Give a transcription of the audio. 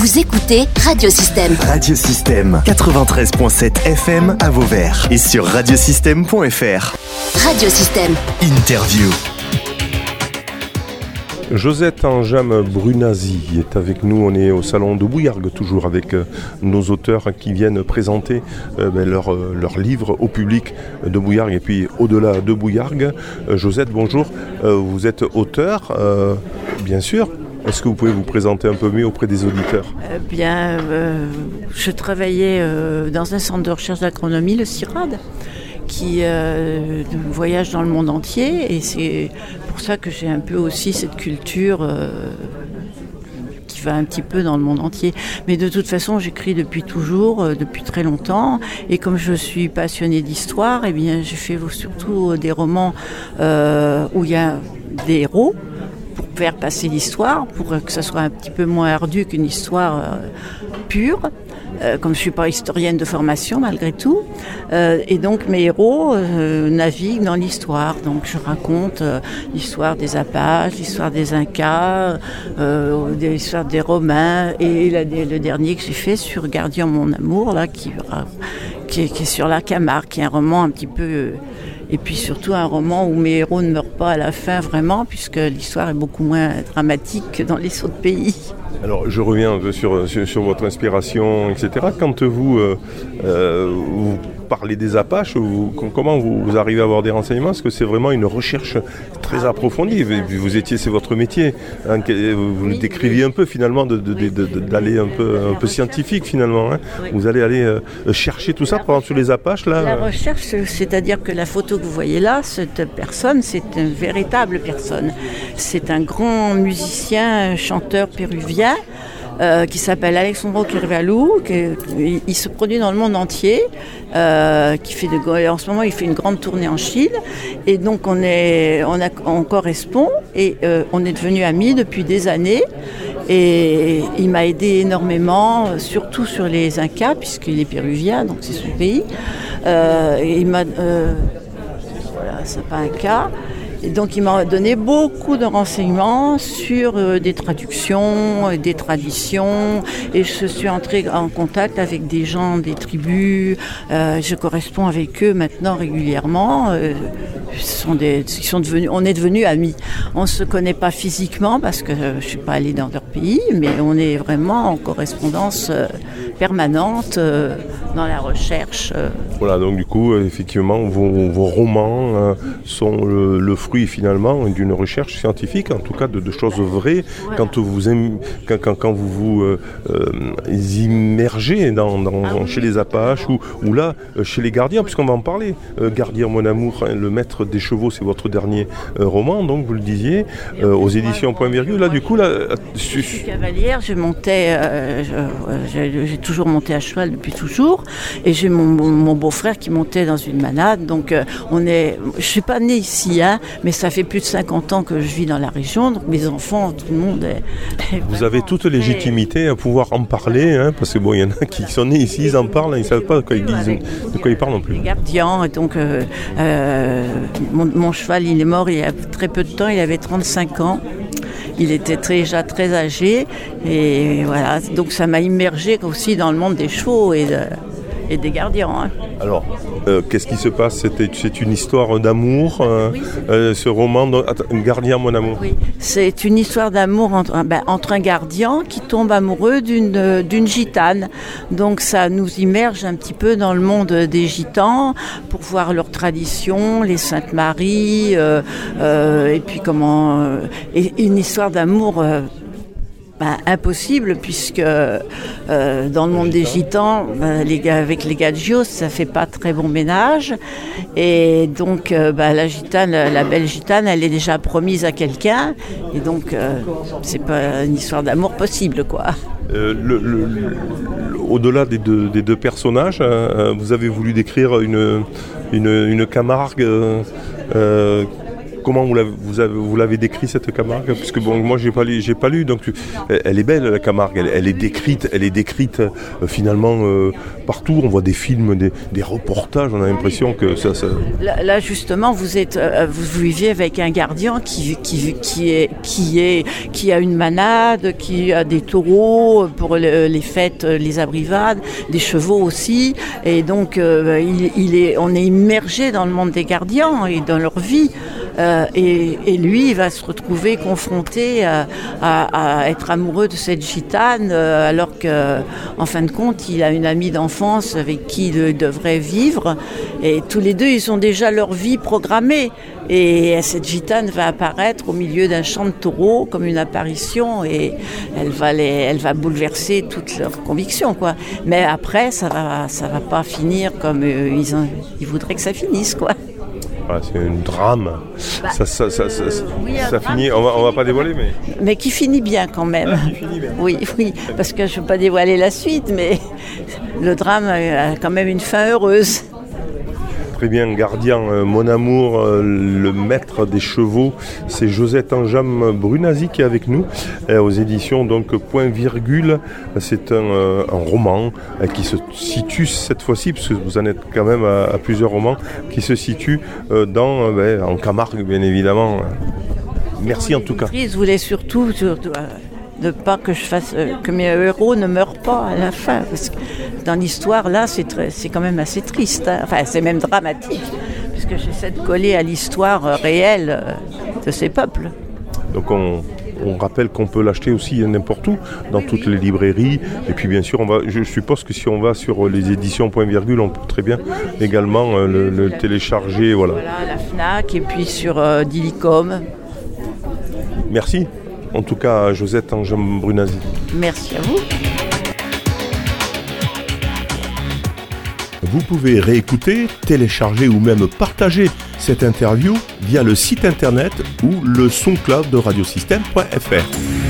Vous écoutez Radiosystème. Radiosystème 93.7 FM à Vauvert et sur radiosystème.fr. Radiosystème. Interview. Josette Anjam Brunasi est avec nous. On est au salon de Bouillargues, toujours avec euh, nos auteurs qui viennent présenter euh, ben, leur, euh, leur livre au public de Bouillargues et puis au-delà de Bouillargues. Euh, Josette, bonjour. Euh, Vous êtes auteur, euh, bien sûr. Est-ce que vous pouvez vous présenter un peu mieux auprès des auditeurs? Eh bien, euh, je travaillais euh, dans un centre de recherche d'agronomie, le CIRAD, qui euh, voyage dans le monde entier. Et c'est pour ça que j'ai un peu aussi cette culture qui va un petit peu dans le monde entier. Mais de toute façon, j'écris depuis toujours, depuis très longtemps. Et comme je suis passionnée d'histoire, eh bien, j'ai fait surtout des romans où il y a des héros faire passer l'histoire, pour que ça soit un petit peu moins ardu qu'une histoire euh, pure. Euh, comme je suis pas historienne de formation malgré tout, Euh, et donc mes héros naviguent dans l'histoire. Donc je raconte l'histoire des Apaches, l'histoire des Incas, l'histoire des Romains, et le dernier que j'ai fait sur Gardien mon amour là, qui, qui, est, sur la Camargue, qui est un roman un petit peu euh, et puis surtout un roman où mes héros ne meurent pas à la fin vraiment, puisque l'histoire est beaucoup moins dramatique que dans les autres pays. Alors, je reviens un peu sur, sur, sur votre inspiration, etc. Quand vous, euh, euh, vous parlez des Apaches, vous- comment vous, vous arrivez à avoir des renseignements? Est-ce que c'est vraiment une recherche très approfondie? Vous, vous étiez, c'est votre métier. hein, que- vous Oui, décriviez un peu finalement, de- de- de- de- d'aller un peu, un peu scientifique finalement. hein. Vous allez aller euh, chercher tout ça, par exemple sur les Apaches là. La euh, recherche, c'est-à-dire que la photo que vous voyez là, cette personne, c'est une véritable personne. C'est un grand musicien, chanteur péruvien. Euh, qui s'appelle Alexandro Kirvalou, il, se produit dans le monde entier, euh, en ce moment il fait une grande tournée en Chine, et donc on correspond et euh, on est devenus amis depuis des années, et il m'a aidé énormément, surtout sur les Incas, puisqu'il est péruvien, donc c'est son pays. Et il m'a, voilà, c'est pas un cas. Donc il m'a donné beaucoup de renseignements sur euh, des traductions, euh, des traditions, et je suis entrée en contact avec des gens des tribus. Euh, je corresponds avec eux maintenant régulièrement. Euh, sont des, sont devenus, on est devenus amis. On ne se connaît pas physiquement parce que je suis pas allée dans leur pays, mais on est vraiment en correspondance permanente euh, dans la recherche. euh, Voilà, donc du coup, effectivement, vos, vos romans euh, sont le, le fruit finalement d'une recherche scientifique, en tout cas de, de choses vraies. Quand vous aim- quand, quand, quand vous vous immergez dans, dans- Ah oui. chez les Apaches ou, ou là chez les gardiens, puisqu'on va en parler. Gardien mon amour, hein, le maître des chevaux, c'est votre dernier roman, donc vous le disiez, aux éditions Point Virgule. Là, du coup, là, Je suis cavalière, je montais, euh, j'ai toujours monté à cheval depuis toujours, et j'ai mon, mon- mon beau-frère qui montait dans une manade, donc euh, on est, je suis pas née ici, hein, mais ça fait plus de 50 ans que je vis dans la région, donc mes enfants, tout le monde est, est Vous avez toute légitimité à pouvoir en parler, hein, parce que bon, il y en a qui sont nés ici, ils en parlent, ils savent pas de quoi ils, disent- de quoi ils parlent non plus. Les gardiens, et donc euh, euh, mon, mon cheval il est mort il y a très peu de temps, il avait 35 ans. Il était déjà très âgé et voilà, donc ça m'a immergé aussi dans le monde des chevaux et, et des gardiens. hein. Alors, euh, qu'est-ce qui se passe? C'est une histoire d'amour, euh, Oui, euh, ce roman, attends, Gardien mon amour. Oui, c'est une histoire d'amour entre, un- ben, entre un gardien qui tombe amoureux d'une gitane. Donc ça nous immerge un petit peu dans le monde des gitans pour voir leurs traditions, les Saintes euh, et puis comment et une histoire d'amour. Ben, impossible puisque euh, dans le monde des gitans, ben, les gars, avec les gadgios, ça fait pas très bon ménage. Et donc euh, ben, la gitane, la belle gitane, elle est déjà promise à quelqu'un. Et donc euh, c'est pas une histoire d'amour possible, quoi. Au-delà des deux, personnages, euh, euh, vous avez voulu décrire une Camargue. Comment vous l'avez, décrit cette Camargue? Parce que bon, moi j'ai pas lu, pas lu, donc elle est belle la Camargue. Elle, est décrite, elle est décrite euh, finalement euh, partout. On voit des films, des, reportages. On a l'impression que ça. Là, justement, euh, vous viviez avec un gardien qui, a une manade, qui a des taureaux pour le- les fêtes, les abrivades, des chevaux aussi, et donc on est immergé dans le monde des gardiens et dans leur vie. Euh, et, lui, il va se retrouver confronté à, être amoureux de cette gitane, euh, alors que, en fin de compte, il a une amie d'enfance avec qui il devrait vivre. Et tous les deux, ils ont déjà leur vie programmée. Et cette gitane va apparaître au milieu d'un champ de taureaux comme une apparition et elle va, elle va bouleverser toutes leurs convictions. Quoi. Mais après, ça va, ça va pas finir comme euh, ils, ils voudraient que ça finisse. Quoi. C'est un drame. ça, ça, ça, ça- euh, oui, finit. On va, on va pas dévoiler, mais. Mais qui finit bien quand même. Oui, oui, parce que je ne veux pas dévoiler la suite, mais le drame a quand même une fin heureuse. Très bien, gardien, euh, mon amour, euh, le maître des chevaux, c'est Josette Anjam Brunasi qui est avec nous euh, aux éditions donc Point Virgule. C'est un, roman qui se situe cette fois-ci, parce que vous en êtes quand même à, plusieurs romans, qui se situe dans, ben, en Camargue bien évidemment. Merci en tout cas. Je voulais surtout, surtout, ne pas que je fasse euh, que mes héros ne meurent pas à la fin, parce que dans l'histoire là, c'est très- c'est quand même assez triste. hein. Enfin, c'est même dramatique, puisque j'essaie de coller à l'histoire euh, réelle euh, de ces peuples. Donc on, on rappelle qu'on peut l'acheter aussi n'importe où, dans toutes les librairies. Et puis bien sûr, on va, je suppose que si on va sur les éditions Point Virgule, on peut très bien également le, le télécharger. Voilà. Voilà, la Fnac et puis sur euh, Dilicom. Merci. En tout cas, à Josette Anjam Brunasi. Merci à vous. Vous pouvez réécouter, télécharger ou même partager cette interview via le site internet ou le SoundCloud de radiosystème.fr.